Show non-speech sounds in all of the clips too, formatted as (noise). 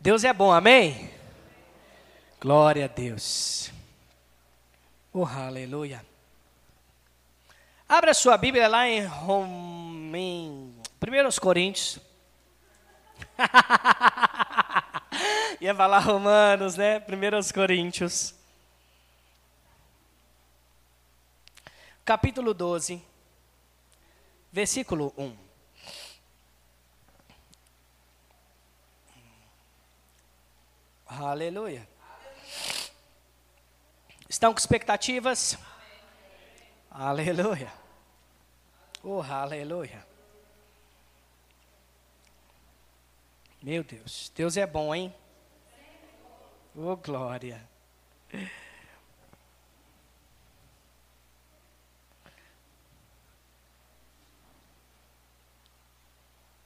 Deus é bom, amém? Glória a Deus. Oh, aleluia. Abra sua Bíblia lá em, Rom... em 1 Coríntios. (laughs) Ia falar Romanos, né? 1 Coríntios. Capítulo 12, versículo 1. Aleluia. Estão com expectativas? Aleluia. Oh, aleluia. Meu Deus, Deus é bom, hein? Oh, glória.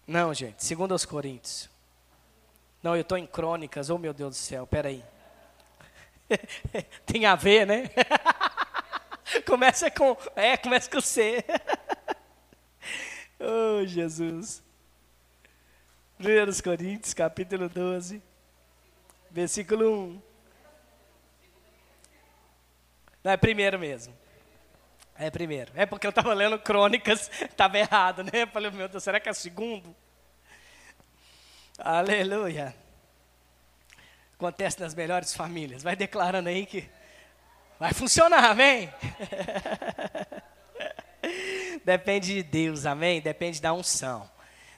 Não, gente, segundo os Coríntios. Não, eu estou em crônicas, oh meu Deus do céu, peraí. (laughs) Tem a ver, né? (laughs) começa com. É, começa com C. (laughs) oh, Jesus. 1 Coríntios, capítulo 12, versículo 1. Não, é primeiro mesmo. É primeiro. É porque eu estava lendo crônicas, estava errado, né? Eu falei, meu Deus, será que é segundo? Aleluia. Acontece nas melhores famílias. Vai declarando aí que vai funcionar, amém? (laughs) Depende de Deus, amém? Depende da unção.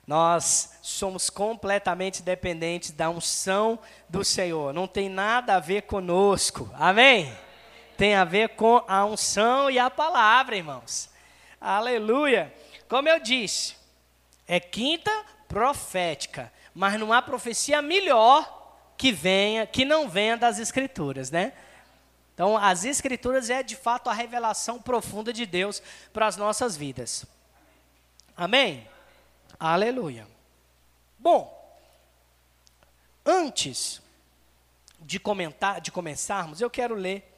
Nós somos completamente dependentes da unção do Senhor. Não tem nada a ver conosco, amém? Tem a ver com a unção e a palavra, irmãos. Aleluia. Como eu disse, é quinta profética mas não há profecia melhor que venha, que não venha das escrituras, né? Então, as escrituras é de fato a revelação profunda de Deus para as nossas vidas. Amém? Aleluia. Bom, antes de comentar, de começarmos, eu quero ler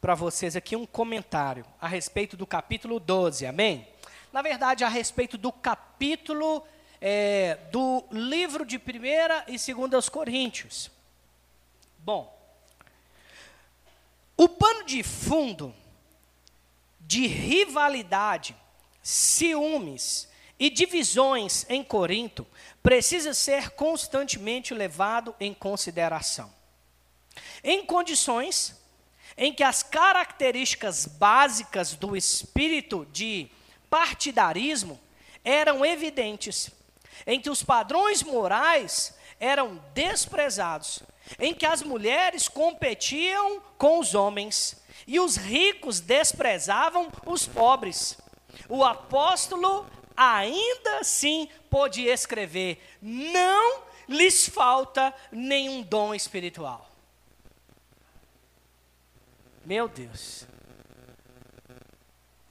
para vocês aqui um comentário a respeito do capítulo 12. Amém? Na verdade, a respeito do capítulo é, do livro de 1 e 2 Coríntios. Bom, o pano de fundo de rivalidade, ciúmes e divisões em Corinto precisa ser constantemente levado em consideração. Em condições em que as características básicas do espírito de partidarismo eram evidentes em que os padrões morais eram desprezados, em que as mulheres competiam com os homens e os ricos desprezavam os pobres. O apóstolo ainda assim pôde escrever: não lhes falta nenhum dom espiritual. Meu Deus.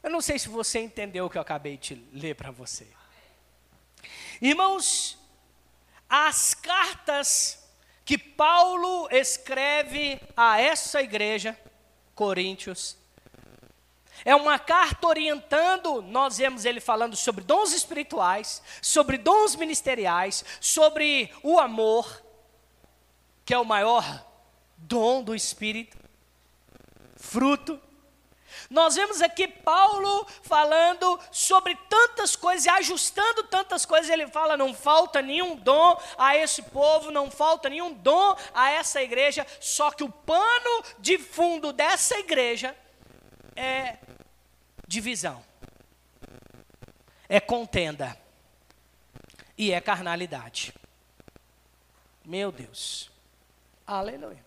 Eu não sei se você entendeu o que eu acabei de ler para você. Irmãos, as cartas que Paulo escreve a essa igreja, Coríntios, é uma carta orientando, nós vemos ele falando sobre dons espirituais, sobre dons ministeriais, sobre o amor, que é o maior dom do Espírito, fruto nós vemos aqui Paulo falando sobre tantas coisas, ajustando tantas coisas. Ele fala: não falta nenhum dom a esse povo, não falta nenhum dom a essa igreja. Só que o pano de fundo dessa igreja é divisão, é contenda e é carnalidade. Meu Deus. Aleluia.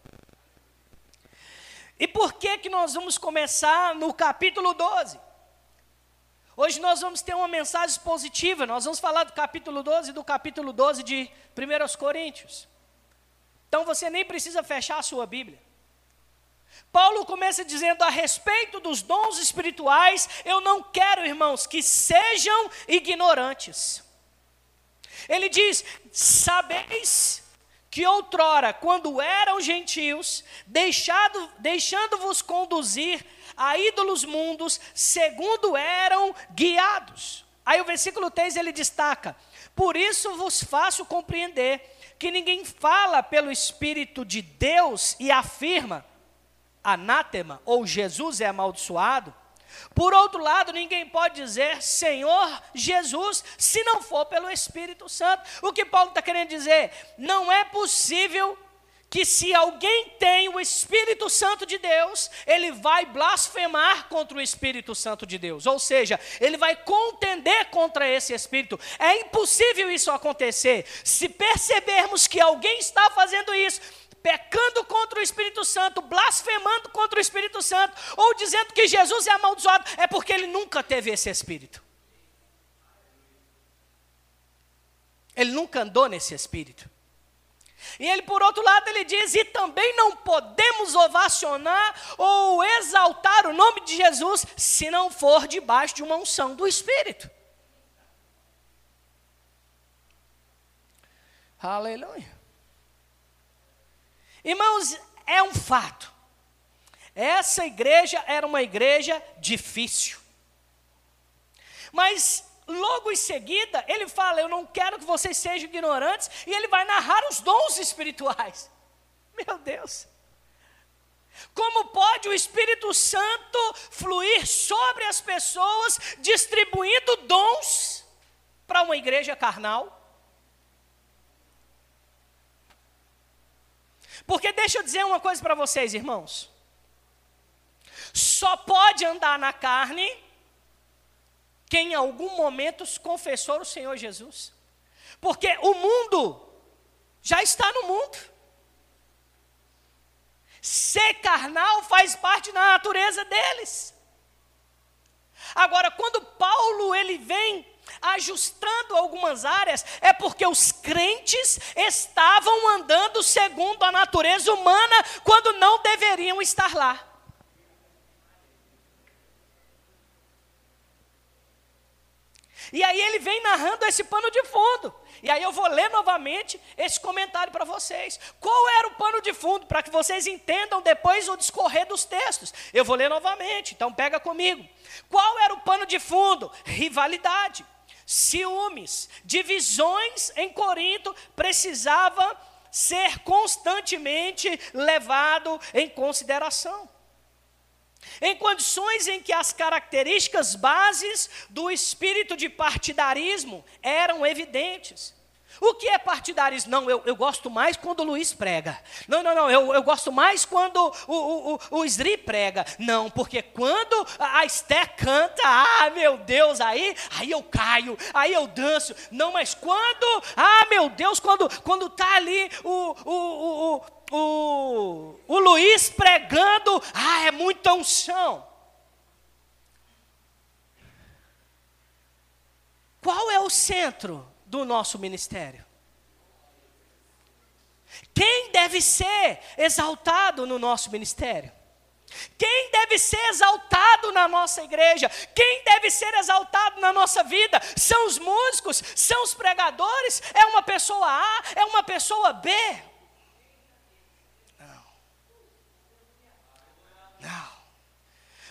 E por que que nós vamos começar no capítulo 12? Hoje nós vamos ter uma mensagem positiva, nós vamos falar do capítulo 12 e do capítulo 12 de 1 Coríntios. Então você nem precisa fechar a sua Bíblia. Paulo começa dizendo a respeito dos dons espirituais, eu não quero, irmãos, que sejam ignorantes. Ele diz: Sabeis que outrora, quando eram gentios, deixado, deixando-vos conduzir a ídolos mundos, segundo eram guiados. Aí o versículo 3 ele destaca: Por isso vos faço compreender que ninguém fala pelo Espírito de Deus e afirma anátema ou Jesus é amaldiçoado. Por outro lado, ninguém pode dizer Senhor Jesus se não for pelo Espírito Santo. O que Paulo está querendo dizer? Não é possível que se alguém tem o Espírito Santo de Deus, ele vai blasfemar contra o Espírito Santo de Deus, ou seja, ele vai contender contra esse Espírito. É impossível isso acontecer. Se percebermos que alguém está fazendo isso, pecando contra o Espírito Santo, blasfemando contra o Espírito Santo, ou dizendo que Jesus é amaldiçoado, é porque ele nunca teve esse Espírito. Ele nunca andou nesse Espírito. E ele, por outro lado, ele diz: e também não podemos ovacionar ou exaltar o nome de Jesus se não for debaixo de uma unção do Espírito. Aleluia. Irmãos, é um fato. Essa igreja era uma igreja difícil. Mas logo em seguida, ele fala: Eu não quero que vocês sejam ignorantes, e ele vai narrar os dons espirituais. (laughs) Meu Deus! Como pode o Espírito Santo fluir sobre as pessoas, distribuindo dons para uma igreja carnal? Porque deixa eu dizer uma coisa para vocês, irmãos. Só pode andar na carne quem em algum momento confessou o Senhor Jesus. Porque o mundo já está no mundo. Ser carnal faz parte da natureza deles. Agora, quando Paulo ele vem ajustando algumas áreas, é porque os crentes estavam andando segundo a natureza humana quando não deveriam estar lá. E aí ele vem narrando esse pano de fundo. E aí eu vou ler novamente esse comentário para vocês. Qual era o pano de fundo para que vocês entendam depois o discorrer dos textos? Eu vou ler novamente, então pega comigo. Qual era o pano de fundo? Rivalidade, ciúmes, divisões em Corinto precisava ser constantemente levado em consideração em condições em que as características bases do espírito de partidarismo eram evidentes. O que é partidarismo? Não, eu, eu gosto mais quando o Luiz prega. Não, não, não, eu, eu gosto mais quando o, o, o, o Sri prega. Não, porque quando a Esté canta, ah, meu Deus, aí, aí eu caio, aí eu danço. Não, mas quando, ah, meu Deus, quando quando está ali o, o, o, o, o Luiz pregando, ah, é muita unção. Qual é o centro do nosso ministério? Quem deve ser exaltado no nosso ministério? Quem deve ser exaltado na nossa igreja? Quem deve ser exaltado na nossa vida? São os músicos? São os pregadores? É uma pessoa A? É uma pessoa B? Não.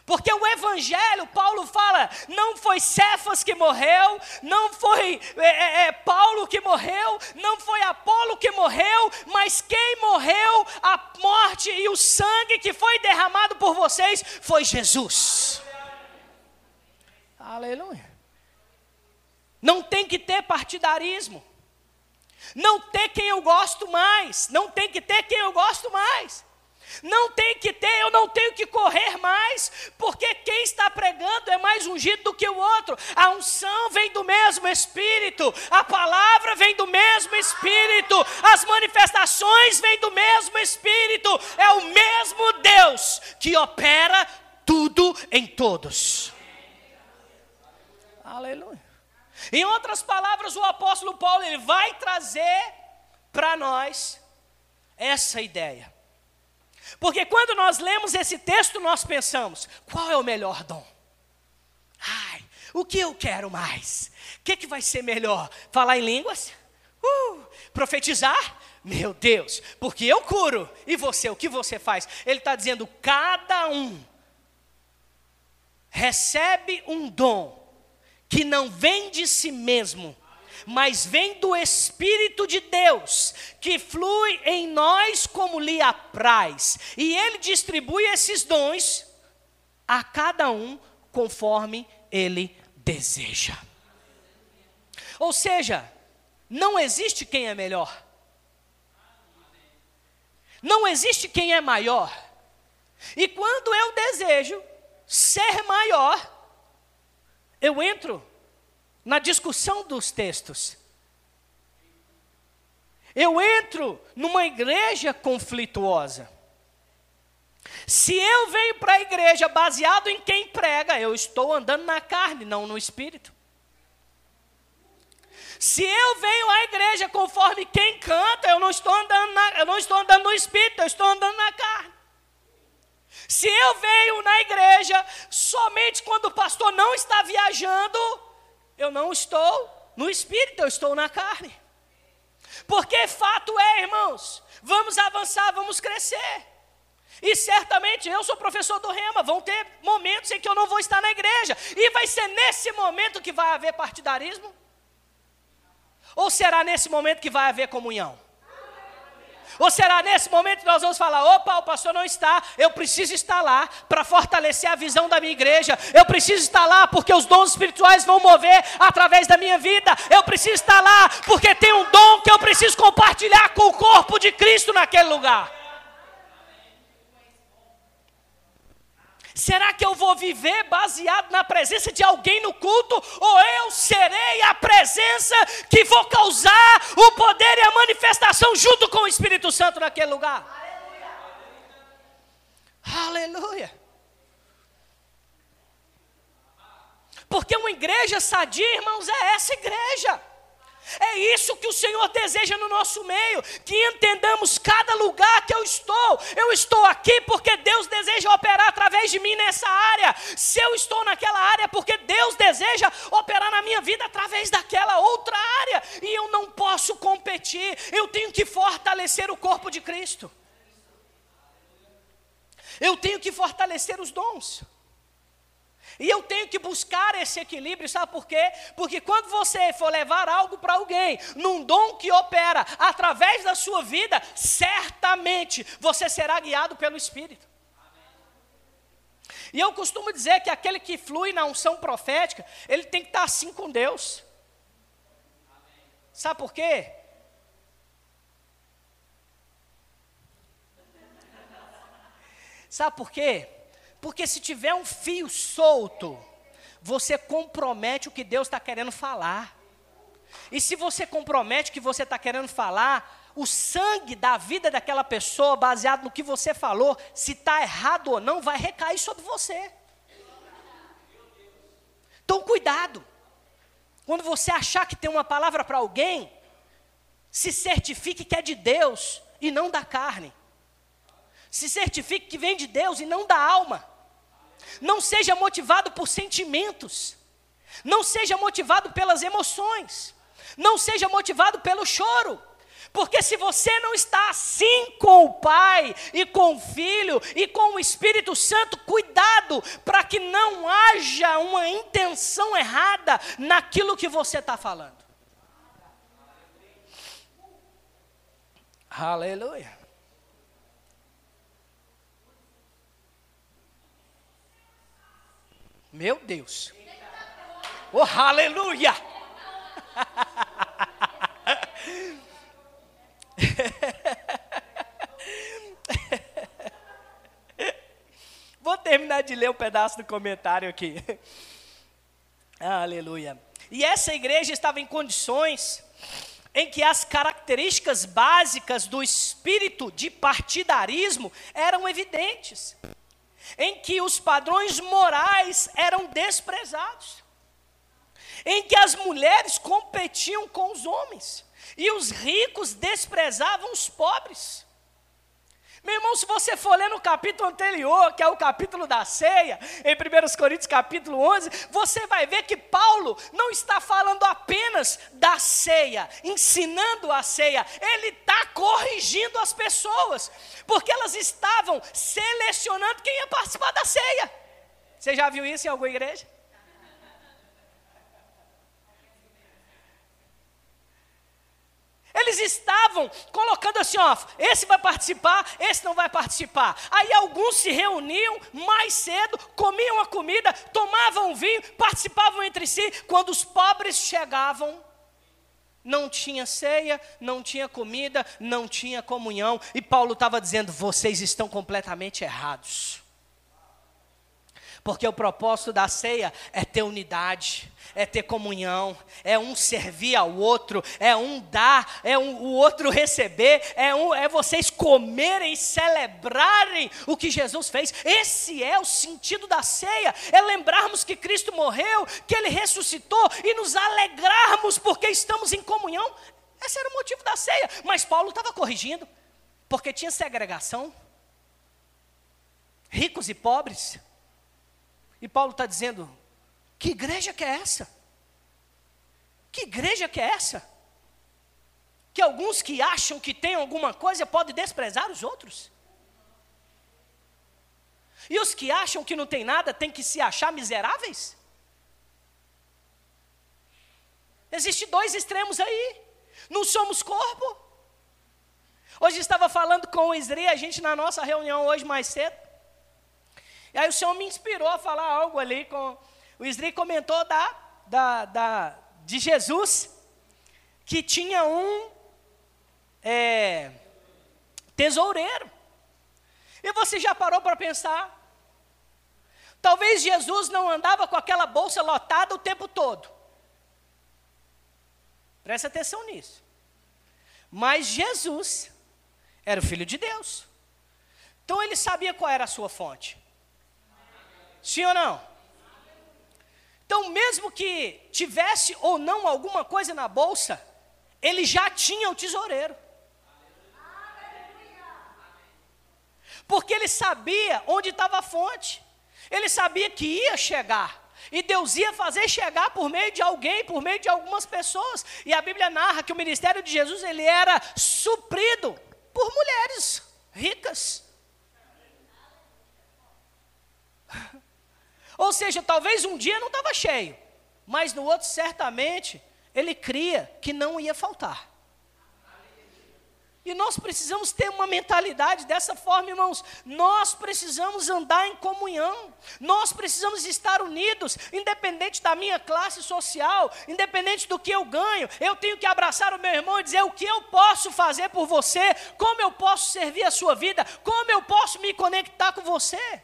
Porque o Evangelho, Paulo fala, não foi Cefas que morreu, não foi é, é, é, Paulo que morreu, não foi Apolo que morreu, mas quem morreu, a morte e o sangue que foi derramado por vocês foi Jesus. Aleluia. Não tem que ter partidarismo. Não ter quem eu gosto mais. Não tem que ter quem eu gosto mais. Não tem que ter, eu não tenho que correr mais, porque quem está pregando é mais ungido do que o outro. A unção vem do mesmo Espírito, a palavra vem do mesmo Espírito, as manifestações vêm do mesmo Espírito. É o mesmo Deus que opera tudo em todos. Aleluia. Em outras palavras, o apóstolo Paulo ele vai trazer para nós essa ideia. Porque quando nós lemos esse texto, nós pensamos: qual é o melhor dom? Ai, o que eu quero mais? O que, que vai ser melhor? Falar em línguas? Uh, profetizar? Meu Deus, porque eu curo. E você, o que você faz? Ele está dizendo: cada um recebe um dom que não vem de si mesmo, mas vem do Espírito de Deus, que flui em nós como lhe apraz, e ele distribui esses dons a cada um conforme ele deseja. Ou seja, não existe quem é melhor. Não existe quem é maior. E quando eu desejo ser maior, eu entro na discussão dos textos. Eu entro numa igreja conflituosa. Se eu venho para a igreja baseado em quem prega, eu estou andando na carne, não no espírito. Se eu venho à igreja conforme quem canta, eu não estou andando, na, eu não estou andando no espírito, eu estou andando na carne. Se eu venho na igreja somente quando o pastor não está viajando, eu não estou no espírito, eu estou na carne. Porque fato é, irmãos, vamos avançar, vamos crescer. E certamente eu sou professor do Rema, vão ter momentos em que eu não vou estar na igreja, e vai ser nesse momento que vai haver partidarismo? Ou será nesse momento que vai haver comunhão? Ou será nesse momento que nós vamos falar: opa, o pastor não está, eu preciso estar lá para fortalecer a visão da minha igreja, eu preciso estar lá porque os dons espirituais vão mover através da minha vida, eu preciso estar lá porque tem um dom que eu preciso compartilhar com o corpo de Cristo naquele lugar. Será que eu vou viver baseado na presença de alguém no culto? Ou eu serei a presença que vou causar o poder e a manifestação junto com o Espírito Santo naquele lugar? Aleluia. Aleluia. Porque uma igreja sadia, irmãos, é essa igreja. É isso que o Senhor deseja no nosso meio, que entendamos cada lugar que eu estou. Eu estou aqui porque Deus deseja operar através de mim nessa área. Se eu estou naquela área, porque Deus deseja operar na minha vida através daquela outra área. E eu não posso competir, eu tenho que fortalecer o corpo de Cristo. Eu tenho que fortalecer os dons. E eu tenho que buscar esse equilíbrio, sabe por quê? Porque quando você for levar algo para alguém, num dom que opera através da sua vida, certamente você será guiado pelo Espírito. E eu costumo dizer que aquele que flui na unção profética, ele tem que estar assim com Deus. Sabe por quê? Sabe por quê? Porque se tiver um fio solto, você compromete o que Deus está querendo falar. E se você compromete o que você está querendo falar, o sangue da vida daquela pessoa, baseado no que você falou, se está errado ou não, vai recair sobre você. Então, cuidado. Quando você achar que tem uma palavra para alguém, se certifique que é de Deus e não da carne. Se certifique que vem de Deus e não da alma. Não seja motivado por sentimentos. Não seja motivado pelas emoções. Não seja motivado pelo choro. Porque se você não está assim com o Pai e com o Filho e com o Espírito Santo, cuidado para que não haja uma intenção errada naquilo que você está falando. Aleluia. Meu Deus. Oh, aleluia! (laughs) Vou terminar de ler um pedaço do comentário aqui. Aleluia. E essa igreja estava em condições em que as características básicas do espírito de partidarismo eram evidentes em que os padrões morais eram desprezados, em que as mulheres competiam com os homens e os ricos desprezavam os pobres. Meu irmão, se você for ler no capítulo anterior, que é o capítulo da ceia, em 1 Coríntios capítulo 11, você vai ver que Paulo não está falando apenas da ceia, ensinando a ceia, ele está corrigindo as pessoas, porque elas estavam selecionando quem ia participar da ceia. Você já viu isso em alguma igreja? Eles estavam colocando assim, ó, esse vai participar, esse não vai participar. Aí alguns se reuniam mais cedo, comiam a comida, tomavam vinho, participavam entre si. Quando os pobres chegavam, não tinha ceia, não tinha comida, não tinha comunhão. E Paulo estava dizendo: vocês estão completamente errados. Porque o propósito da ceia é ter unidade, é ter comunhão, é um servir ao outro, é um dar, é um, o outro receber, é, um, é vocês comerem e celebrarem o que Jesus fez. Esse é o sentido da ceia, é lembrarmos que Cristo morreu, que Ele ressuscitou e nos alegrarmos porque estamos em comunhão. Esse era o motivo da ceia. Mas Paulo estava corrigindo, porque tinha segregação, ricos e pobres e Paulo está dizendo: que igreja que é essa? Que igreja que é essa? Que alguns que acham que tem alguma coisa podem desprezar os outros? E os que acham que não tem nada têm que se achar miseráveis? Existem dois extremos aí. Não somos corpo. Hoje estava falando com o Isri, a gente na nossa reunião hoje mais cedo. E aí o Senhor me inspirou a falar algo ali com. O Isri comentou da, da, da, de Jesus, que tinha um é, tesoureiro. E você já parou para pensar? Talvez Jesus não andava com aquela bolsa lotada o tempo todo. Presta atenção nisso. Mas Jesus era o Filho de Deus. Então ele sabia qual era a sua fonte. Sim ou não? Então, mesmo que tivesse ou não alguma coisa na bolsa, ele já tinha o tesoureiro. Porque ele sabia onde estava a fonte. Ele sabia que ia chegar. E Deus ia fazer chegar por meio de alguém, por meio de algumas pessoas. E a Bíblia narra que o ministério de Jesus ele era suprido por mulheres ricas. Ou seja, talvez um dia não estava cheio, mas no outro certamente ele cria que não ia faltar. E nós precisamos ter uma mentalidade dessa forma, irmãos. Nós precisamos andar em comunhão. Nós precisamos estar unidos, independente da minha classe social, independente do que eu ganho. Eu tenho que abraçar o meu irmão e dizer o que eu posso fazer por você, como eu posso servir a sua vida, como eu posso me conectar com você.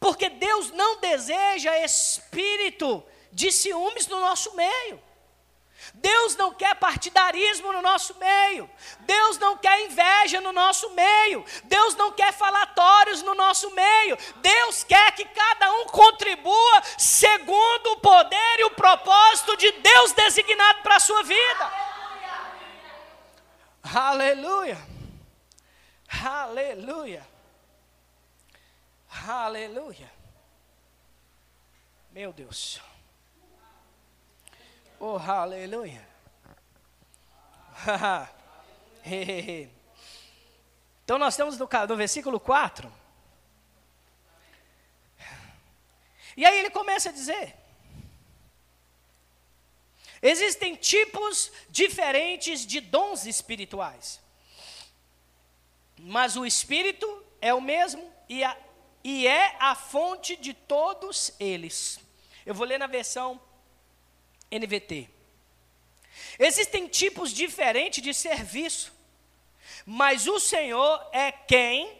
Porque Deus não deseja espírito de ciúmes no nosso meio. Deus não quer partidarismo no nosso meio. Deus não quer inveja no nosso meio. Deus não quer falatórios no nosso meio. Deus quer que cada um contribua segundo o poder e o propósito de Deus designado para a sua vida. Aleluia. Aleluia. Aleluia. Meu Deus. Oh, aleluia. (laughs) então nós estamos no, no versículo 4. E aí ele começa a dizer: existem tipos diferentes de dons espirituais, mas o Espírito é o mesmo e a e é a fonte de todos eles. Eu vou ler na versão NVT. Existem tipos diferentes de serviço, mas o Senhor é quem,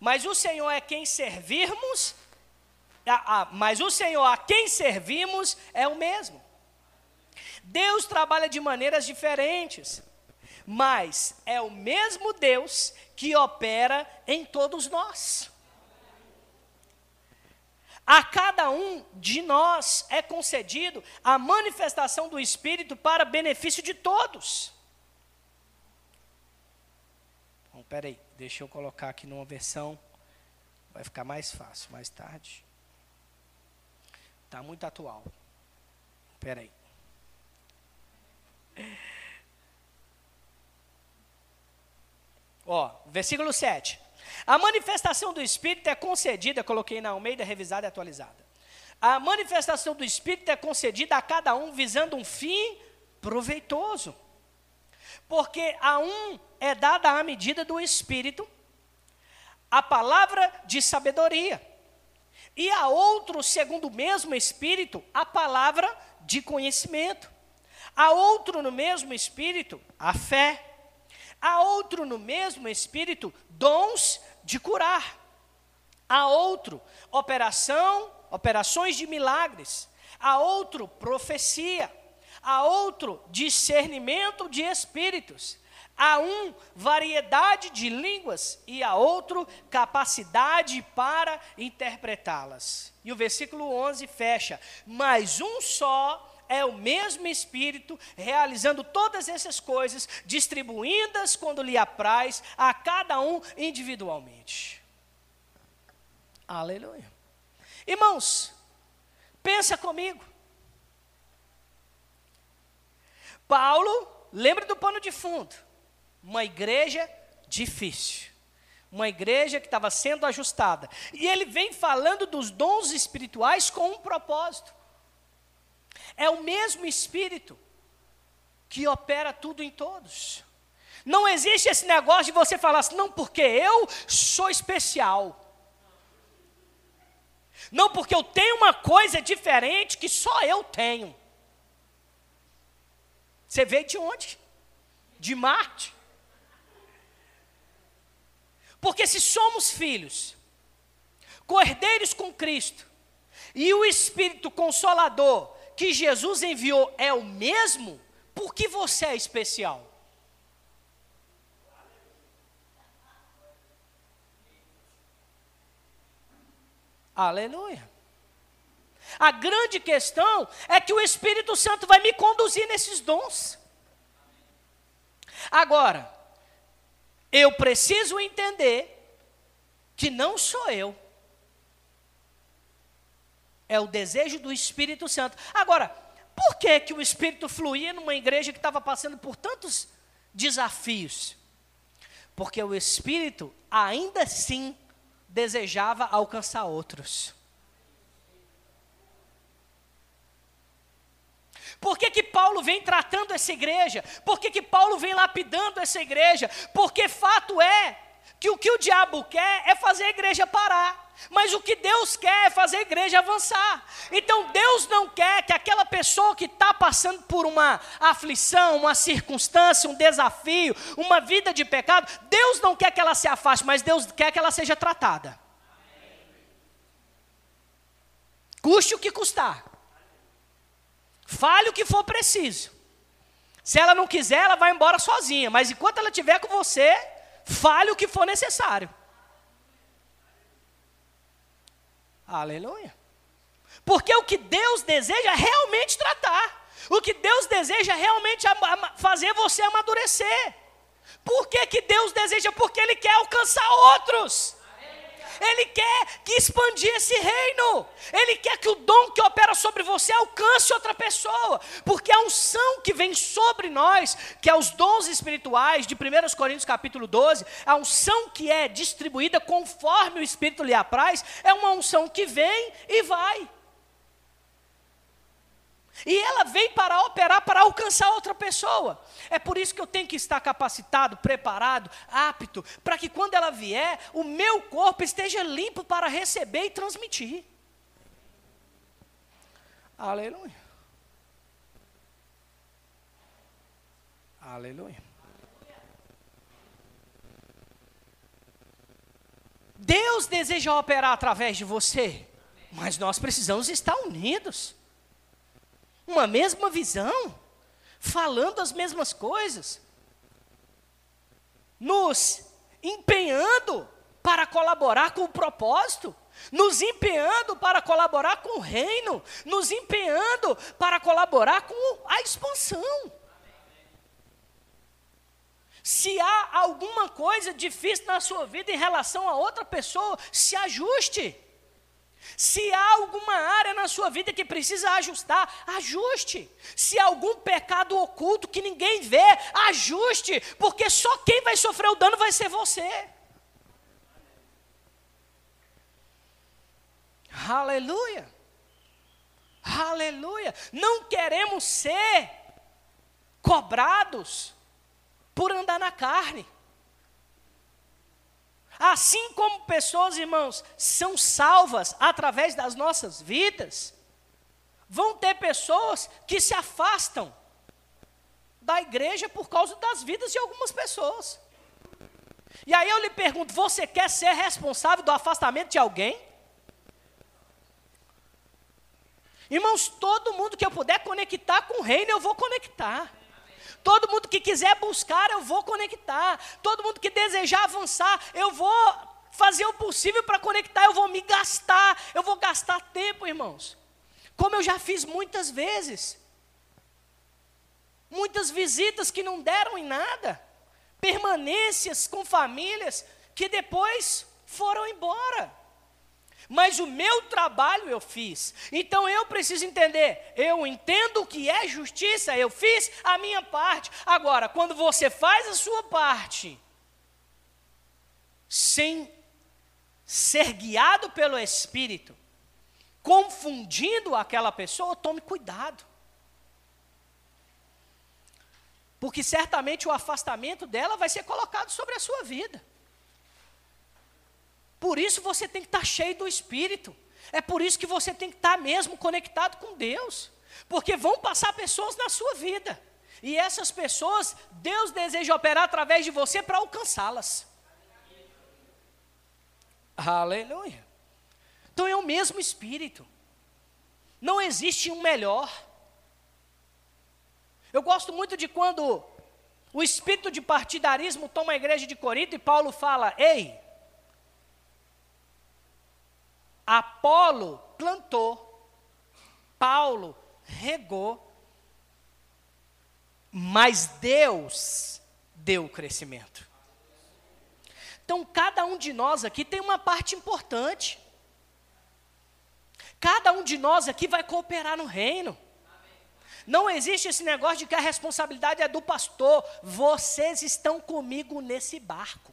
mas o Senhor é quem servirmos, mas o Senhor a quem servimos é o mesmo. Deus trabalha de maneiras diferentes, mas é o mesmo Deus que opera em todos nós. A cada um de nós é concedido a manifestação do Espírito para benefício de todos. Bom, peraí, deixa eu colocar aqui numa versão, vai ficar mais fácil mais tarde. Está muito atual. Peraí. Ó, versículo 7. A manifestação do Espírito é concedida, coloquei na Almeida revisada e atualizada, a manifestação do Espírito é concedida a cada um visando um fim proveitoso. Porque a um é dada a medida do Espírito a palavra de sabedoria, e a outro, segundo o mesmo Espírito, a palavra de conhecimento. A outro, no mesmo Espírito, a fé. A outro, no mesmo Espírito, dons de curar. A outro, operação, operações de milagres. A outro, profecia. A outro, discernimento de espíritos a um variedade de línguas e a outro capacidade para interpretá-las. E o versículo 11 fecha: Mas um só é o mesmo Espírito, realizando todas essas coisas, distribuindo-as quando lhe apraz, a cada um individualmente. Aleluia. Irmãos, pensa comigo. Paulo, lembra do pano de fundo uma igreja difícil. Uma igreja que estava sendo ajustada. E ele vem falando dos dons espirituais com um propósito. É o mesmo Espírito que opera tudo em todos. Não existe esse negócio de você falar assim, não, porque eu sou especial. Não, porque eu tenho uma coisa diferente que só eu tenho. Você veio de onde? De Marte. Porque se somos filhos, cordeiros com Cristo, e o Espírito Consolador que Jesus enviou é o mesmo, por que você é especial? Aleluia. A grande questão é que o Espírito Santo vai me conduzir nesses dons. Agora, eu preciso entender que não sou eu. É o desejo do Espírito Santo. Agora, por que, que o Espírito fluía numa igreja que estava passando por tantos desafios? Porque o Espírito ainda assim desejava alcançar outros. Por que, que Paulo vem tratando essa igreja? Por que, que Paulo vem lapidando essa igreja? Porque fato é que o que o diabo quer é fazer a igreja parar. Mas o que Deus quer é fazer a igreja avançar. Então Deus não quer que aquela pessoa que está passando por uma aflição, uma circunstância, um desafio, uma vida de pecado, Deus não quer que ela se afaste, mas Deus quer que ela seja tratada. Custe o que custar. Fale o que for preciso. Se ela não quiser, ela vai embora sozinha. Mas enquanto ela estiver com você, fale o que for necessário. Aleluia. Porque o que Deus deseja é realmente tratar. O que Deus deseja é realmente fazer você amadurecer. Por que, que Deus deseja? Porque Ele quer alcançar outros. Ele quer que expandir esse reino. Ele quer que o dom que opera sobre você alcance outra pessoa. Porque a unção que vem sobre nós, que é os dons espirituais de 1 Coríntios capítulo 12, a unção que é distribuída conforme o Espírito lhe apraz, é uma unção que vem e vai. E ela vem para operar, para alcançar outra pessoa. É por isso que eu tenho que estar capacitado, preparado, apto, para que quando ela vier, o meu corpo esteja limpo para receber e transmitir. Aleluia. Aleluia. Deus deseja operar através de você, mas nós precisamos estar unidos uma mesma visão, falando as mesmas coisas, nos empenhando para colaborar com o propósito, nos empenhando para colaborar com o reino, nos empenhando para colaborar com a expansão. Se há alguma coisa difícil na sua vida em relação a outra pessoa, se ajuste. Se há alguma área na sua vida que precisa ajustar, ajuste. Se há algum pecado oculto que ninguém vê, ajuste, porque só quem vai sofrer o dano vai ser você. Aleluia. Aleluia! Não queremos ser cobrados por andar na carne. Assim como pessoas, irmãos, são salvas através das nossas vidas, vão ter pessoas que se afastam da igreja por causa das vidas de algumas pessoas. E aí eu lhe pergunto: você quer ser responsável do afastamento de alguém? Irmãos, todo mundo que eu puder conectar com o reino, eu vou conectar. Todo mundo que quiser buscar, eu vou conectar. Todo mundo que desejar avançar, eu vou fazer o possível para conectar, eu vou me gastar, eu vou gastar tempo, irmãos. Como eu já fiz muitas vezes. Muitas visitas que não deram em nada. Permanências com famílias que depois foram embora mas o meu trabalho eu fiz. Então eu preciso entender, eu entendo o que é justiça, eu fiz a minha parte. Agora, quando você faz a sua parte, sem ser guiado pelo Espírito, confundindo aquela pessoa, tome cuidado. Porque certamente o afastamento dela vai ser colocado sobre a sua vida. Por isso você tem que estar cheio do Espírito. É por isso que você tem que estar mesmo conectado com Deus. Porque vão passar pessoas na sua vida. E essas pessoas, Deus deseja operar através de você para alcançá-las. Aleluia. Então é o mesmo Espírito. Não existe um melhor. Eu gosto muito de quando o espírito de partidarismo toma a igreja de Corinto e Paulo fala: Ei, Apolo plantou, Paulo regou, mas Deus deu o crescimento. Então, cada um de nós aqui tem uma parte importante. Cada um de nós aqui vai cooperar no reino. Não existe esse negócio de que a responsabilidade é do pastor. Vocês estão comigo nesse barco.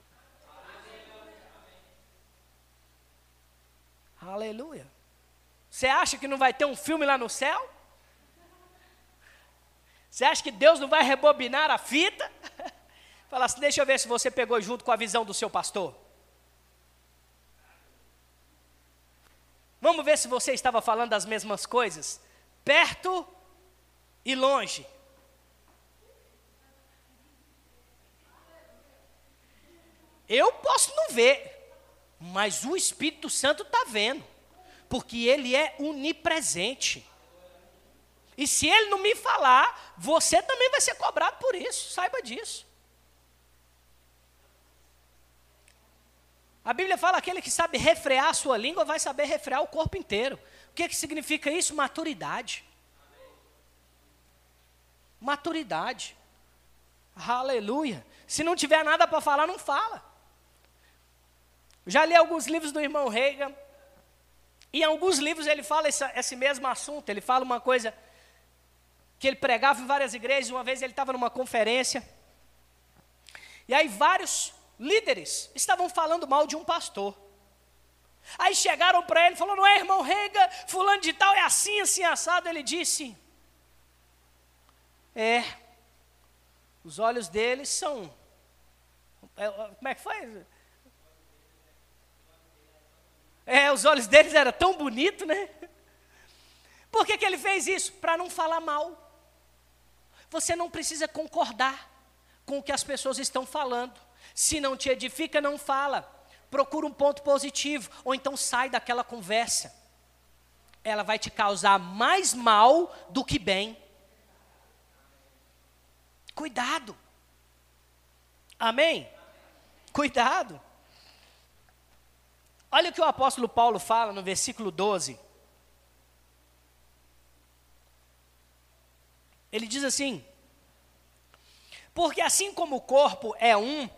Aleluia. Você acha que não vai ter um filme lá no céu? Você acha que Deus não vai rebobinar a fita? (laughs) Fala assim, deixa eu ver se você pegou junto com a visão do seu pastor. Vamos ver se você estava falando das mesmas coisas, perto e longe. Eu posso não ver, mas o Espírito Santo está vendo, porque ele é onipresente. E se ele não me falar, você também vai ser cobrado por isso, saiba disso. A Bíblia fala: aquele que sabe refrear a sua língua vai saber refrear o corpo inteiro. O que, que significa isso? Maturidade. Maturidade. Aleluia. Se não tiver nada para falar, não fala. Já li alguns livros do irmão Reagan, e em alguns livros ele fala esse, mesmo assunto. Ele fala uma coisa que ele pregava em várias igrejas. Uma vez ele estava numa conferência, e aí vários líderes estavam falando mal de um pastor. Aí chegaram para ele e falaram: Não é, irmão Rega, fulano de tal é assim, assim, assado. Ele disse: É, os olhos deles são. É, como é que foi? É, os olhos deles eram tão bonitos, né? Por que, que ele fez isso? Para não falar mal. Você não precisa concordar com o que as pessoas estão falando. Se não te edifica, não fala. Procura um ponto positivo, ou então sai daquela conversa. Ela vai te causar mais mal do que bem. Cuidado. Amém? Cuidado. Olha o que o apóstolo Paulo fala no versículo 12. Ele diz assim: Porque assim como o corpo é um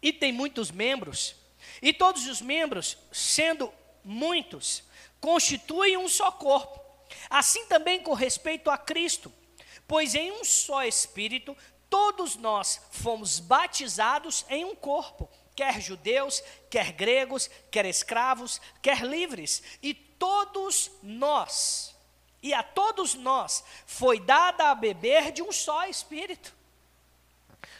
e tem muitos membros, e todos os membros, sendo muitos, constituem um só corpo, assim também com respeito a Cristo, pois em um só Espírito todos nós fomos batizados em um corpo quer judeus, quer gregos, quer escravos, quer livres, e todos nós E a todos nós foi dada a beber de um só espírito.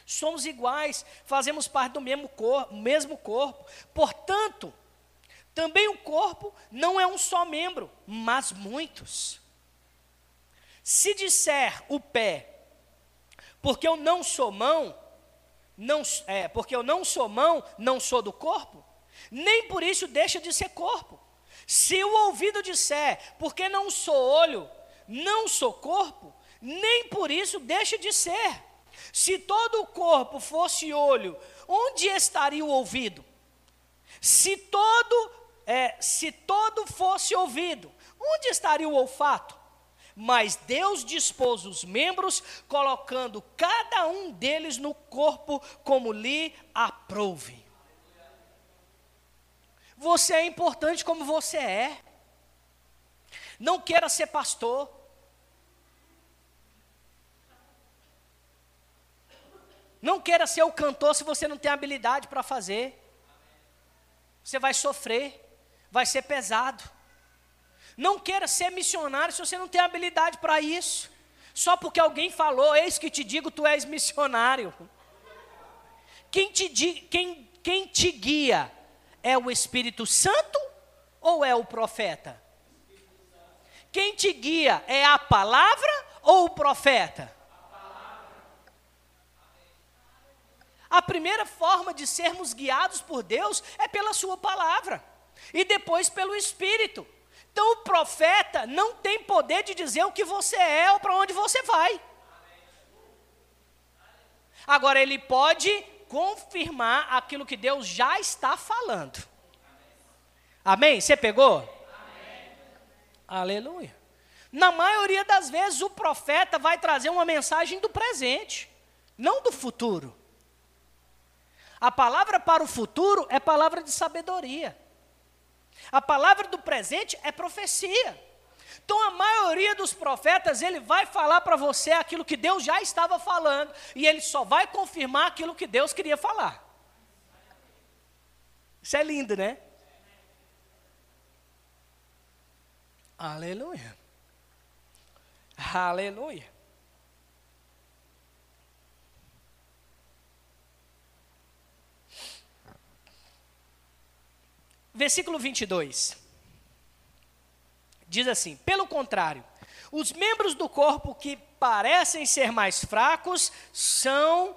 Somos iguais, fazemos parte do mesmo corpo, mesmo corpo. Portanto, também o corpo não é um só membro, mas muitos. Se disser o pé, porque eu não sou mão, não, é, porque eu não sou mão, não sou do corpo, nem por isso deixa de ser corpo. Se o ouvido disser, porque não sou olho, não sou corpo, nem por isso deixa de ser. Se todo o corpo fosse olho, onde estaria o ouvido? Se todo, é, se todo fosse ouvido, onde estaria o olfato? Mas Deus dispôs os membros, colocando cada um deles no corpo como lhe aprouve. Você é importante como você é. Não queira ser pastor. Não queira ser o cantor se você não tem habilidade para fazer. Você vai sofrer, vai ser pesado. Não queira ser missionário se você não tem habilidade para isso. Só porque alguém falou, eis que te digo, tu és missionário. Quem te, quem, quem te guia é o Espírito Santo ou é o profeta? Quem te guia é a palavra ou o profeta? A primeira forma de sermos guiados por Deus é pela Sua palavra, e depois pelo Espírito. Então, o profeta não tem poder de dizer o que você é ou para onde você vai. Agora, ele pode confirmar aquilo que Deus já está falando. Amém? Você pegou? Amém. Aleluia. Na maioria das vezes, o profeta vai trazer uma mensagem do presente, não do futuro. A palavra para o futuro é palavra de sabedoria. A palavra do presente é profecia. Então a maioria dos profetas, ele vai falar para você aquilo que Deus já estava falando, e ele só vai confirmar aquilo que Deus queria falar. Isso é lindo, né? Aleluia. Aleluia. Versículo 22 diz assim: pelo contrário, os membros do corpo que parecem ser mais fracos são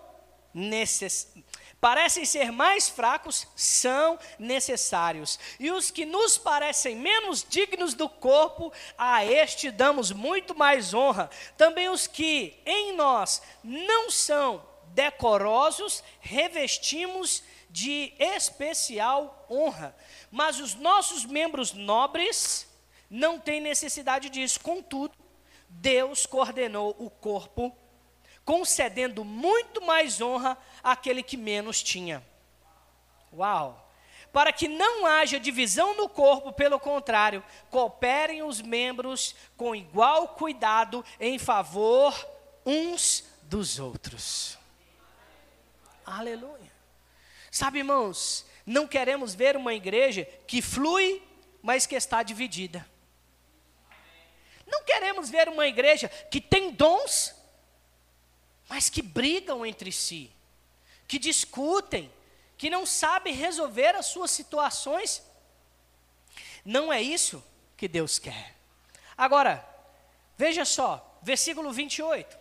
necessários. Parecem ser mais fracos, são necessários. E os que nos parecem menos dignos do corpo, a este damos muito mais honra. Também os que em nós não são decorosos, revestimos de especial honra. Mas os nossos membros nobres, não tem necessidade disso. Contudo, Deus coordenou o corpo, concedendo muito mais honra àquele que menos tinha. Uau! Para que não haja divisão no corpo, pelo contrário, cooperem os membros com igual cuidado em favor uns dos outros. Aleluia. Sabe, irmãos, não queremos ver uma igreja que flui, mas que está dividida. Não queremos ver uma igreja que tem dons, mas que brigam entre si, que discutem, que não sabem resolver as suas situações. Não é isso que Deus quer. Agora, veja só, versículo 28.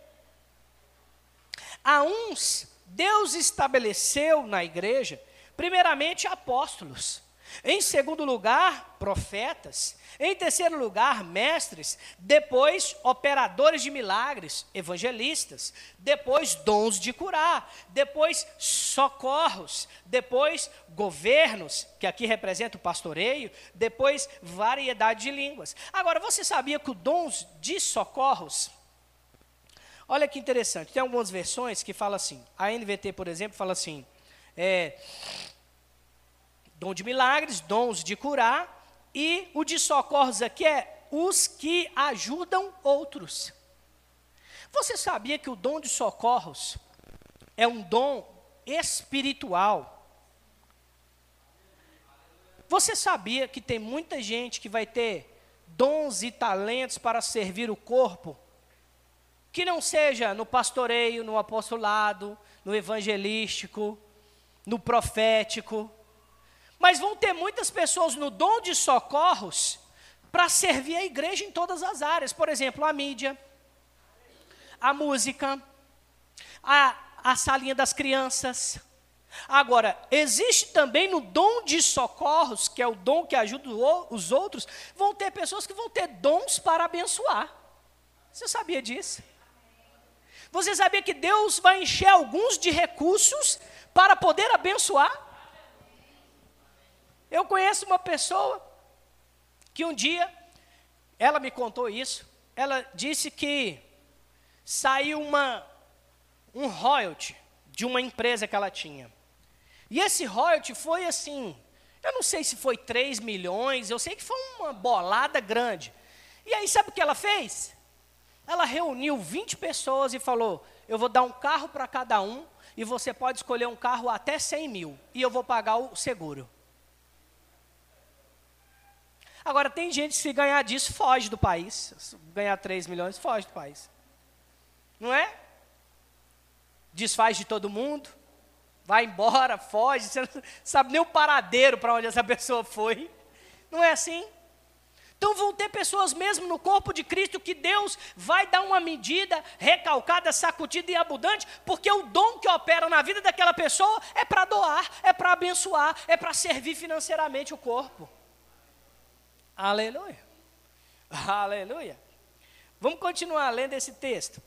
A uns Deus estabeleceu na igreja, primeiramente apóstolos, em segundo lugar, profetas. Em terceiro lugar, mestres. Depois, operadores de milagres, evangelistas. Depois, dons de curar. Depois, socorros. Depois, governos, que aqui representa o pastoreio. Depois, variedade de línguas. Agora, você sabia que o dons de socorros. Olha que interessante, tem algumas versões que falam assim. A NVT, por exemplo, fala assim. É, dom de milagres, dons de curar, e o de socorros aqui é os que ajudam outros. Você sabia que o dom de socorros é um dom espiritual? Você sabia que tem muita gente que vai ter dons e talentos para servir o corpo, que não seja no pastoreio, no apostolado, no evangelístico, no profético, mas vão ter muitas pessoas no dom de socorros para servir a igreja em todas as áreas. Por exemplo, a mídia, a música, a, a salinha das crianças. Agora, existe também no dom de socorros, que é o dom que ajuda os outros, vão ter pessoas que vão ter dons para abençoar. Você sabia disso? Você sabia que Deus vai encher alguns de recursos para poder abençoar? Eu conheço uma pessoa que um dia, ela me contou isso, ela disse que saiu uma, um royalty de uma empresa que ela tinha. E esse royalty foi assim, eu não sei se foi 3 milhões, eu sei que foi uma bolada grande. E aí, sabe o que ela fez? Ela reuniu 20 pessoas e falou: Eu vou dar um carro para cada um, e você pode escolher um carro até 100 mil, e eu vou pagar o seguro. Agora, tem gente que se ganhar disso, foge do país. Se ganhar 3 milhões, foge do país. Não é? Desfaz de todo mundo, vai embora, foge, você não sabe nem o paradeiro para onde essa pessoa foi. Não é assim? Então vão ter pessoas mesmo no corpo de Cristo que Deus vai dar uma medida recalcada, sacudida e abundante, porque o dom que opera na vida daquela pessoa é para doar, é para abençoar, é para servir financeiramente o corpo. Aleluia. Aleluia. Vamos continuar lendo esse texto.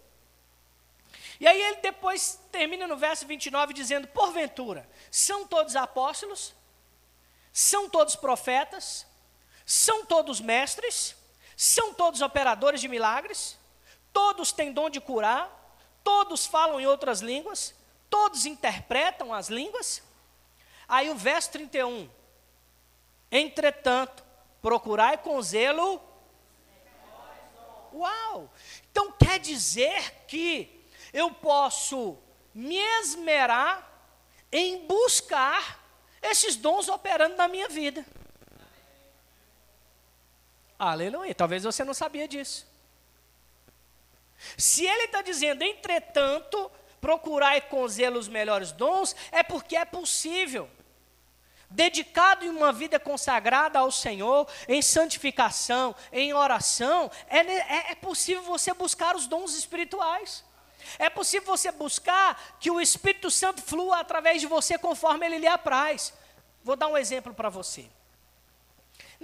E aí ele depois termina no verso 29 dizendo: Porventura, são todos apóstolos? São todos profetas? São todos mestres? São todos operadores de milagres? Todos têm dom de curar? Todos falam em outras línguas? Todos interpretam as línguas? Aí o verso 31. Entretanto, procurai com zelo. Uau! Então quer dizer que eu posso me esmerar em buscar esses dons operando na minha vida. Aleluia. Talvez você não sabia disso. Se ele está dizendo, entretanto, procurai com zelo os melhores dons, é porque é possível dedicado em uma vida consagrada ao Senhor, em santificação, em oração, é, é, é possível você buscar os dons espirituais. É possível você buscar que o Espírito Santo flua através de você conforme ele lhe apraz. Vou dar um exemplo para você.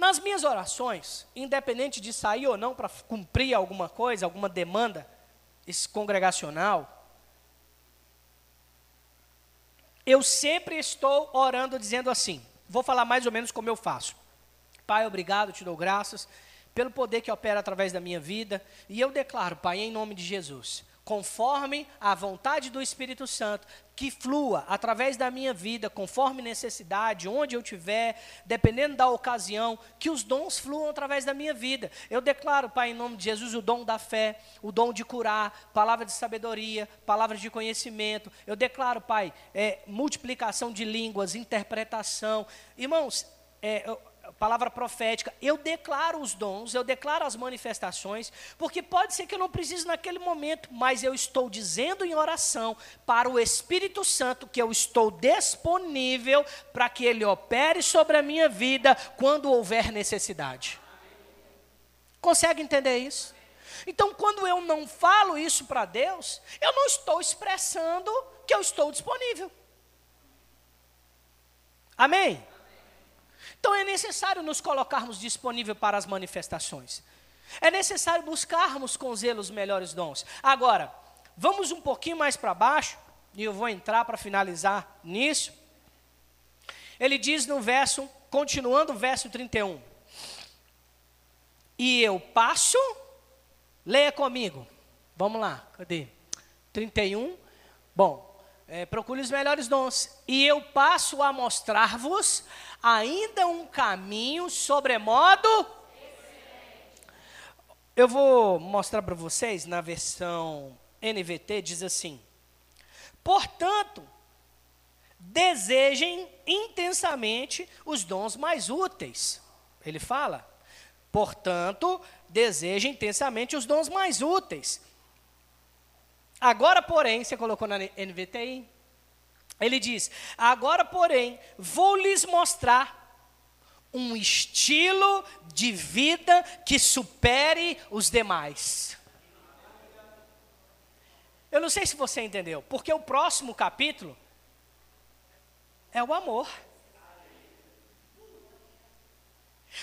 Nas minhas orações, independente de sair ou não para cumprir alguma coisa, alguma demanda congregacional, eu sempre estou orando dizendo assim, vou falar mais ou menos como eu faço. Pai, obrigado, te dou graças pelo poder que opera através da minha vida, e eu declaro, Pai, em nome de Jesus, conforme a vontade do Espírito Santo, que flua através da minha vida, conforme necessidade, onde eu estiver, dependendo da ocasião, que os dons fluam através da minha vida. Eu declaro, Pai, em nome de Jesus, o dom da fé, o dom de curar, palavra de sabedoria, palavras de conhecimento. Eu declaro, Pai, é, multiplicação de línguas, interpretação. Irmãos, é, palavra profética, eu declaro os dons, eu declaro as manifestações, porque pode ser que eu não precise naquele momento, mas eu estou dizendo em oração para o Espírito Santo que eu estou disponível para que ele opere sobre a minha vida quando houver necessidade. Consegue entender isso? Então, quando eu não falo isso para Deus, eu não estou expressando que eu estou disponível. Amém? Então é necessário nos colocarmos disponível para as manifestações. É necessário buscarmos com zelo os melhores dons. Agora, vamos um pouquinho mais para baixo, e eu vou entrar para finalizar nisso. Ele diz no verso, continuando o verso 31. E eu passo, leia comigo. Vamos lá, cadê? 31. Bom, é, procure os melhores dons. E eu passo a mostrar-vos ainda um caminho sobremodo. Eu vou mostrar para vocês na versão NVT, diz assim: Portanto, desejem intensamente os dons mais úteis. Ele fala: Portanto, deseja intensamente os dons mais úteis. Agora, porém, você colocou na NVTI, ele diz: Agora, porém, vou lhes mostrar um estilo de vida que supere os demais. Eu não sei se você entendeu, porque o próximo capítulo é o amor.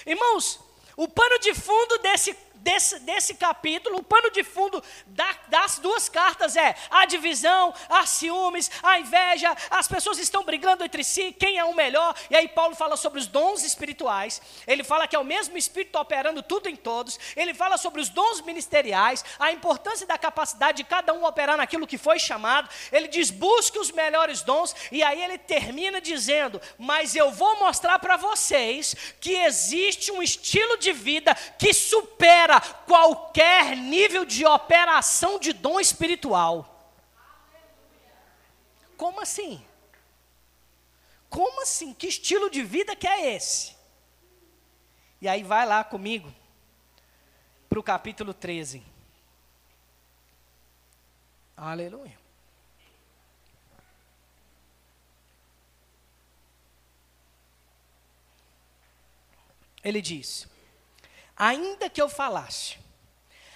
Irmãos, o pano de fundo desse desse, desse capítulo, o pano de fundo da, das duas cartas é a divisão, as ciúmes, a inveja, as pessoas estão brigando entre si, quem é o melhor. E aí Paulo fala sobre os dons espirituais, ele fala que é o mesmo Espírito operando tudo em todos, ele fala sobre os dons ministeriais, a importância da capacidade de cada um operar naquilo que foi chamado. Ele diz: busque os melhores dons, e aí ele termina dizendo: Mas eu vou mostrar para vocês que existe um estilo de vida que supera supera qualquer nível de operação de dom espiritual. Como assim? Como assim? Que estilo de vida que é esse? E aí vai lá comigo para o capítulo 13. Aleluia. Ele diz: ainda que eu falasse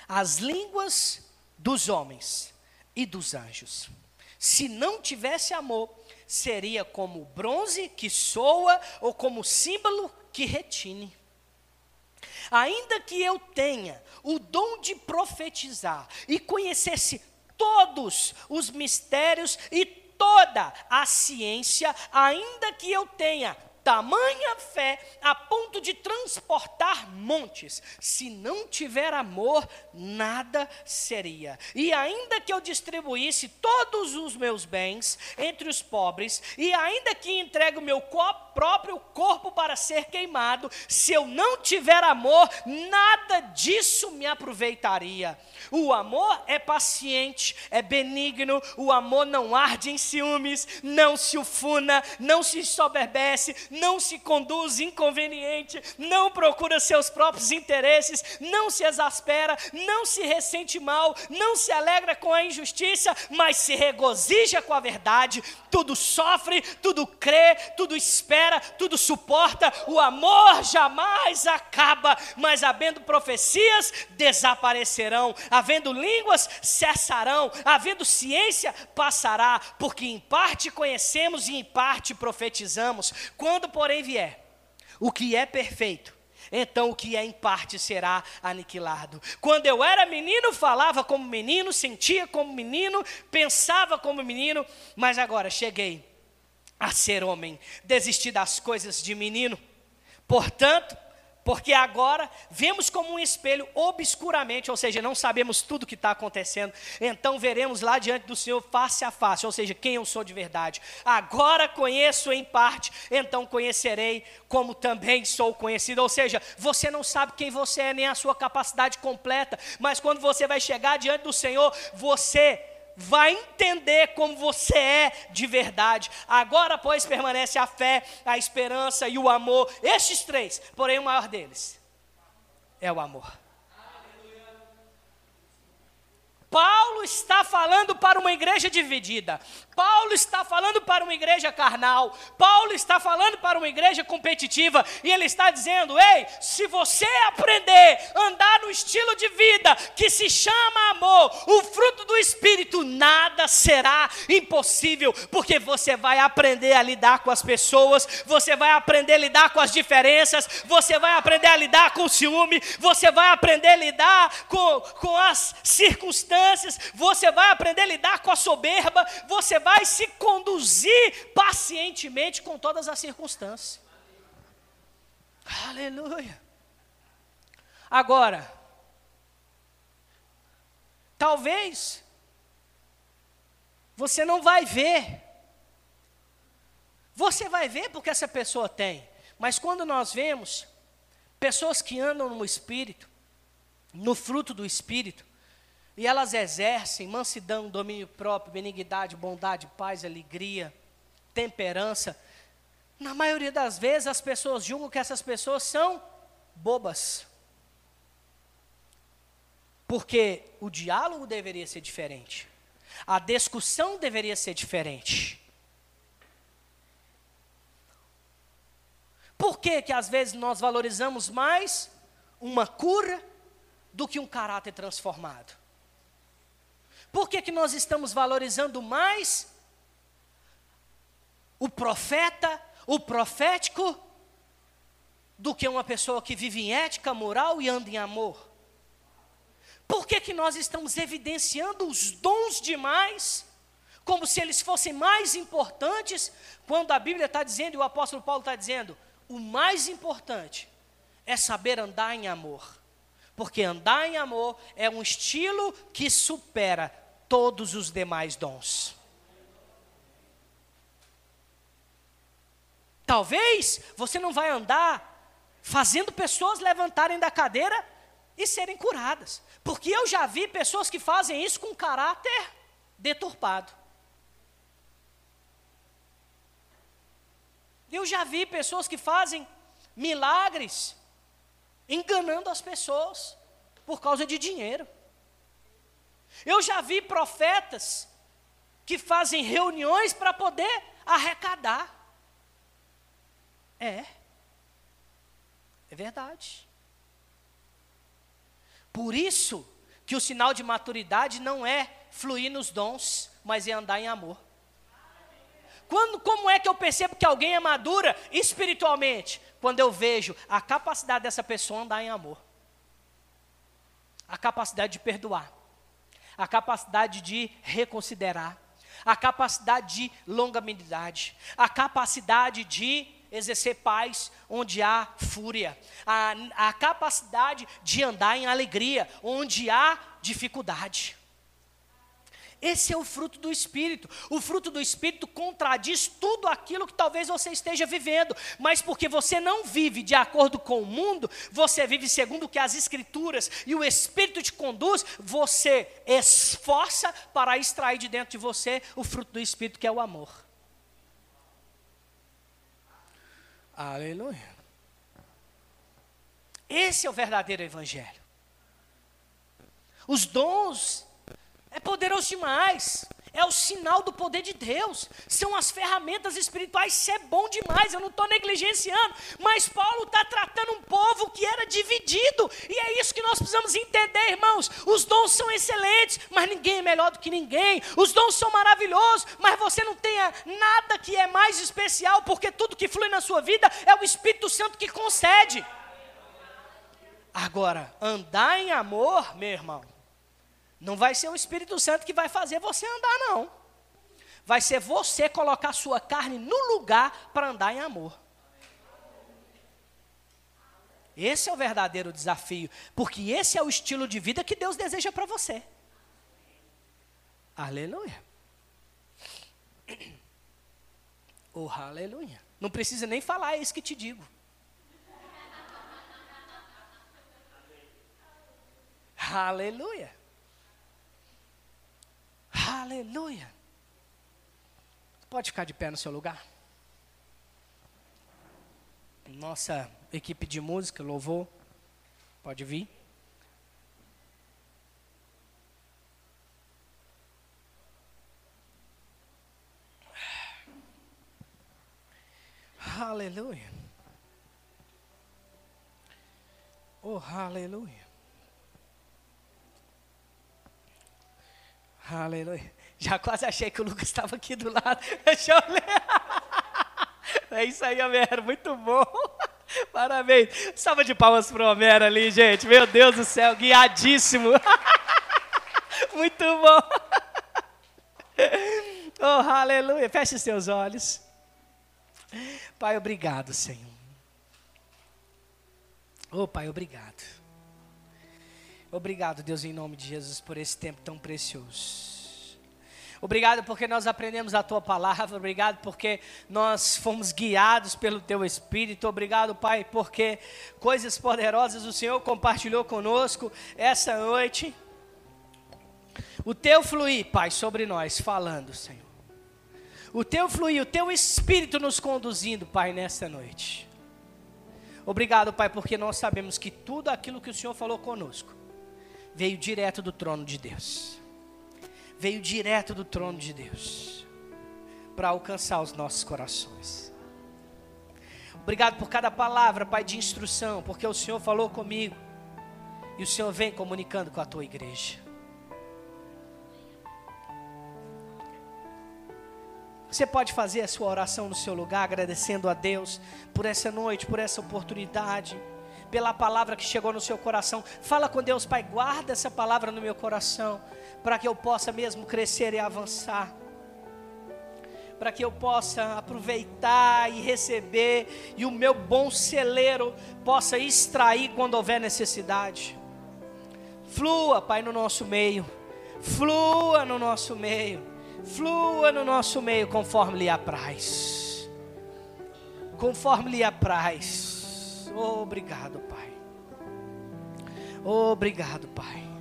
as línguas dos homens e dos anjos, se não tivesse amor, seria como bronze que soa ou como símbolo que retine. Ainda que eu tenha o dom de profetizar e conhecesse todos os mistérios e toda a ciência, ainda que eu tenha tamanha fé a ponto de transportar montes. Se não tiver amor, nada seria. E ainda que eu distribuísse todos os meus bens entre os pobres, e ainda que entregue o meu próprio corpo para ser queimado, se eu não tiver amor, nada disso me aproveitaria. O amor é paciente, é benigno, o amor não arde em ciúmes, não se ufuna, não se soberbece, não se conduz inconveniente, não procura seus próprios interesses, não se exaspera, não se ressente mal, não se alegra com a injustiça, mas se regozija com a verdade, tudo sofre, tudo crê, tudo espera, tudo suporta, o amor jamais acaba, mas havendo profecias, desaparecerão, havendo línguas, cessarão, havendo ciência, passará, porque em parte conhecemos e em parte profetizamos. Quando, porém, vier o que é perfeito, então o que é em parte será aniquilado. Quando eu era menino, falava como menino, sentia como menino, pensava como menino, mas agora cheguei a ser homem, desisti das coisas de menino. Portanto, porque agora vemos como um espelho obscuramente, ou seja, não sabemos tudo o que está acontecendo. Então veremos lá diante do Senhor face a face, ou seja, quem eu sou de verdade. Agora conheço em parte, então conhecerei como também sou conhecido. Ou seja, você não sabe quem você é, nem a sua capacidade completa, mas quando você vai chegar diante do Senhor, você vai entender como você é de verdade. Agora, pois, permanece a fé, a esperança e o amor. Estes três, porém, o maior deles é o amor. Paulo está falando para uma igreja dividida. Paulo está falando para uma igreja carnal. Paulo está falando para uma igreja competitiva. E ele está dizendo: ei, se você aprender a andar no estilo de vida que se chama amor, o fruto do Espírito, nada será impossível, porque você vai aprender a lidar com as pessoas, você vai aprender a lidar com as diferenças, você vai aprender a lidar com o ciúme, você vai aprender a lidar com, com as circunstâncias você vai aprender a lidar com a soberba, você vai se conduzir pacientemente com todas as circunstâncias. Aleluia. Agora, talvez você não vai ver. Você vai ver porque essa pessoa tem. Mas quando nós vemos pessoas que andam no espírito, no fruto do espírito, e elas exercem mansidão, domínio próprio, benignidade, bondade, paz, alegria, temperança. Na maioria das vezes as pessoas julgam que essas pessoas são bobas. Porque o diálogo deveria ser diferente. A discussão deveria ser diferente. Por que, que às vezes nós valorizamos mais uma cura do que um caráter transformado? Por que, que nós estamos valorizando mais o profeta, o profético, do que uma pessoa que vive em ética, moral e anda em amor? Por que, que nós estamos evidenciando os dons demais, como se eles fossem mais importantes, quando a Bíblia está dizendo, e o apóstolo Paulo está dizendo, o mais importante é saber andar em amor. Porque andar em amor é um estilo que supera todos os demais dons. Talvez você não vai andar fazendo pessoas levantarem da cadeira e serem curadas. Porque eu já vi pessoas que fazem isso com caráter deturpado. Eu já vi pessoas que fazem milagres enganando as pessoas por causa de dinheiro. Eu já vi profetas que fazem reuniões para poder arrecadar. É. É verdade. Por isso que o sinal de maturidade não é fluir nos dons, mas é andar em amor. Quando, como é que eu percebo que alguém é madura espiritualmente? Quando eu vejo a capacidade dessa pessoa andar em amor, a capacidade de perdoar, a capacidade de reconsiderar, a capacidade de longanimidade, a capacidade de exercer paz onde há fúria, a, a capacidade de andar em alegria onde há dificuldade. Esse é o fruto do Espírito. O fruto do Espírito contradiz tudo aquilo que talvez você esteja vivendo, mas porque você não vive de acordo com o mundo, você vive segundo o que as Escrituras e o Espírito te conduz, você esforça para extrair de dentro de você o fruto do Espírito, que é o amor. Aleluia. Esse é o verdadeiro Evangelho. Os dons é poderoso demais. É o sinal do poder de Deus. São as ferramentas espirituais. Isso é bom demais. Eu não estou negligenciando. Mas Paulo está tratando um povo que era dividido. E é isso que nós precisamos entender, irmãos. Os dons são excelentes, mas ninguém é melhor do que ninguém. Os dons são maravilhosos, mas você não tem nada que é mais especial, porque tudo que flui na sua vida é o Espírito Santo que concede. Agora, andar em amor, meu irmão, não vai ser o Espírito Santo que vai fazer você andar, não. Vai ser você colocar sua carne no lugar para andar em amor. Esse é o verdadeiro desafio, porque esse é o estilo de vida que Deus deseja para você. Aleluia. (coughs) Oh, aleluia. Não precisa nem falar, é isso que te digo. Aleluia. Aleluia. Pode ficar de pé no seu lugar. Nossa equipe de música, louvor, pode vir. Aleluia. Oh, aleluia. Aleluia. Já quase achei que o Lucas estava aqui do lado. (laughs) Deixa eu ler. (laughs) É isso aí, Homero. Muito bom. (laughs) Parabéns. Salva de palmas para o Homero ali, gente. Meu Deus do céu, guiadíssimo. Muito bom. Oh, aleluia. Feche seus olhos. Pai, obrigado, Senhor. Oh, Pai, obrigado. Obrigado, Deus, em nome de Jesus, por esse tempo tão precioso. Obrigado porque nós aprendemos a tua palavra. Obrigado porque nós fomos guiados pelo teu Espírito. Obrigado, Pai, porque coisas poderosas o Senhor compartilhou conosco essa noite. O teu fluir, Pai, sobre nós, falando, Senhor. O teu fluir, o teu Espírito nos conduzindo, Pai, nessa noite. Obrigado, Pai, porque nós sabemos que tudo aquilo que o Senhor falou conosco veio direto do trono de Deus. Veio direto do trono de Deus para alcançar os nossos corações. Obrigado por cada palavra, Pai, de instrução, porque o Senhor falou comigo e o Senhor vem comunicando com a tua igreja. Você pode fazer a sua oração no seu lugar, agradecendo a Deus por essa noite, por essa oportunidade, pela palavra que chegou no seu coração. Fala com Deus, Pai, guarda essa palavra no meu coração, para que eu possa mesmo crescer e avançar. Para que eu possa aproveitar e receber, e o meu bom celeiro possa extrair quando houver necessidade. Flua, Pai, no nosso meio. Flua no nosso meio flua no nosso meio conforme lhe apraz. Conforme lhe apraz. Obrigado, Pai. Obrigado, Pai.